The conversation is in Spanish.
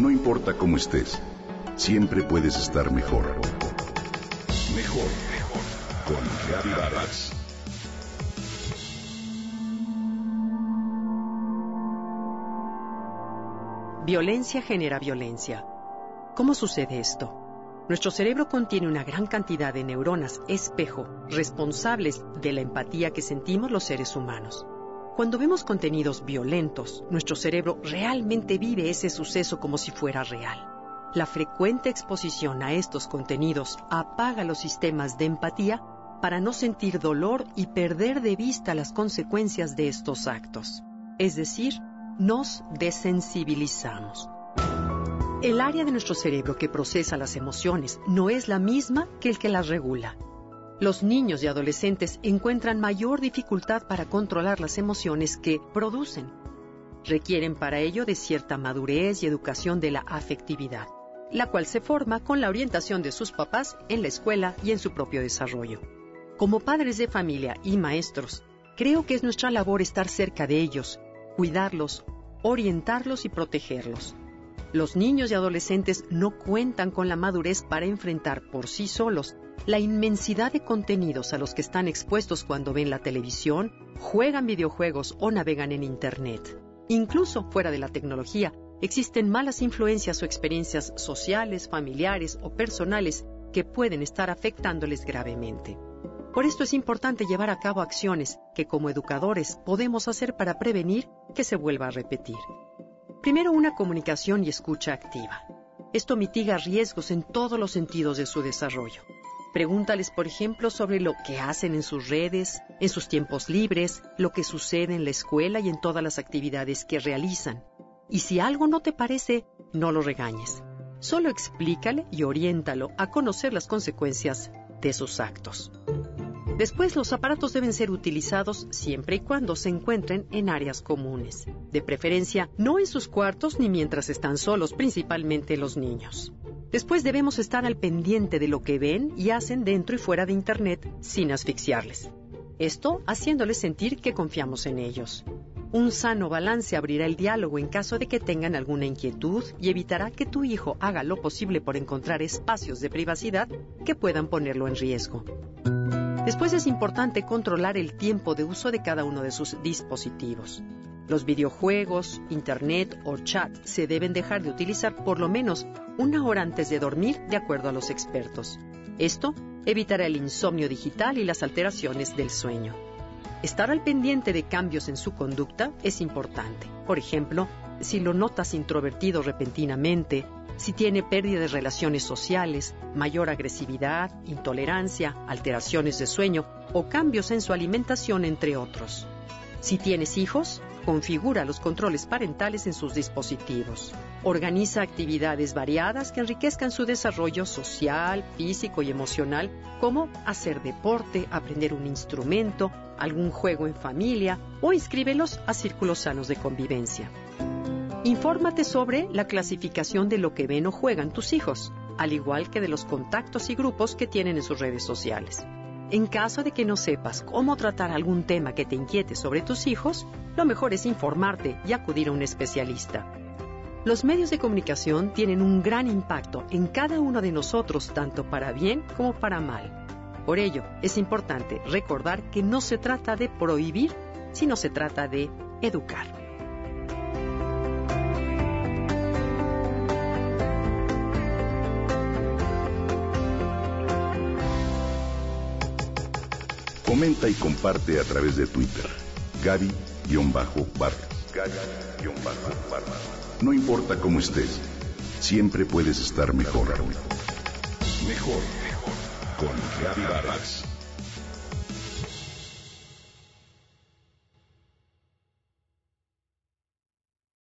No importa cómo estés, siempre puedes estar mejor. Mejor, mejor. Con Vargas. Violencia genera violencia. ¿Cómo sucede esto? Nuestro cerebro contiene una gran cantidad de neuronas espejo responsables de la empatía que sentimos los seres humanos. Cuando vemos contenidos violentos, nuestro cerebro realmente vive ese suceso como si fuera real. La frecuente exposición a estos contenidos apaga los sistemas de empatía para no sentir dolor y perder de vista las consecuencias de estos actos. Es decir, nos desensibilizamos. El área de nuestro cerebro que procesa las emociones no es la misma que el que las regula. Los niños y adolescentes encuentran mayor dificultad para controlar las emociones que producen. Requieren para ello de cierta madurez y educación de la afectividad, la cual se forma con la orientación de sus papás en la escuela y en su propio desarrollo. Como padres de familia y maestros, creo que es nuestra labor estar cerca de ellos, cuidarlos, orientarlos y protegerlos. Los niños y adolescentes no cuentan con la madurez para enfrentar por sí solos la inmensidad de contenidos a los que están expuestos cuando ven la televisión, juegan videojuegos o navegan en Internet. Incluso fuera de la tecnología, existen malas influencias o experiencias sociales, familiares o personales que pueden estar afectándoles gravemente. Por esto es importante llevar a cabo acciones que como educadores podemos hacer para prevenir que se vuelva a repetir. Primero, una comunicación y escucha activa. Esto mitiga riesgos en todos los sentidos de su desarrollo. Pregúntales, por ejemplo, sobre lo que hacen en sus redes, en sus tiempos libres, lo que sucede en la escuela y en todas las actividades que realizan. Y si algo no te parece, no lo regañes. Solo explícale y oriéntalo a conocer las consecuencias de sus actos. Después, los aparatos deben ser utilizados siempre y cuando se encuentren en áreas comunes. De preferencia, no en sus cuartos ni mientras están solos, principalmente los niños. Después debemos estar al pendiente de lo que ven y hacen dentro y fuera de Internet sin asfixiarles. Esto haciéndoles sentir que confiamos en ellos. Un sano balance abrirá el diálogo en caso de que tengan alguna inquietud y evitará que tu hijo haga lo posible por encontrar espacios de privacidad que puedan ponerlo en riesgo. Después es importante controlar el tiempo de uso de cada uno de sus dispositivos. Los videojuegos, internet o chat se deben dejar de utilizar por lo menos una hora antes de dormir, de acuerdo a los expertos. Esto evitará el insomnio digital y las alteraciones del sueño. Estar al pendiente de cambios en su conducta es importante. Por ejemplo, si lo notas introvertido repentinamente, si tiene pérdida de relaciones sociales, mayor agresividad, intolerancia, alteraciones de sueño o cambios en su alimentación, entre otros. Si tienes hijos, configura los controles parentales en sus dispositivos. Organiza actividades variadas que enriquezcan su desarrollo social, físico y emocional, como hacer deporte, aprender un instrumento, algún juego en familia o inscríbelos a círculos sanos de convivencia. Infórmate sobre la clasificación de lo que ven o juegan tus hijos, al igual que de los contactos y grupos que tienen en sus redes sociales. En caso de que no sepas cómo tratar algún tema que te inquiete sobre tus hijos, lo mejor es informarte y acudir a un especialista. Los medios de comunicación tienen un gran impacto en cada uno de nosotros, tanto para bien como para mal. Por ello, es importante recordar que no se trata de prohibir, sino se trata de educar. Comenta y comparte a través de Twitter. Gaby-Vargas. No importa cómo estés, siempre puedes estar mejor. Mejor, mejor. Con Gaby Vargas.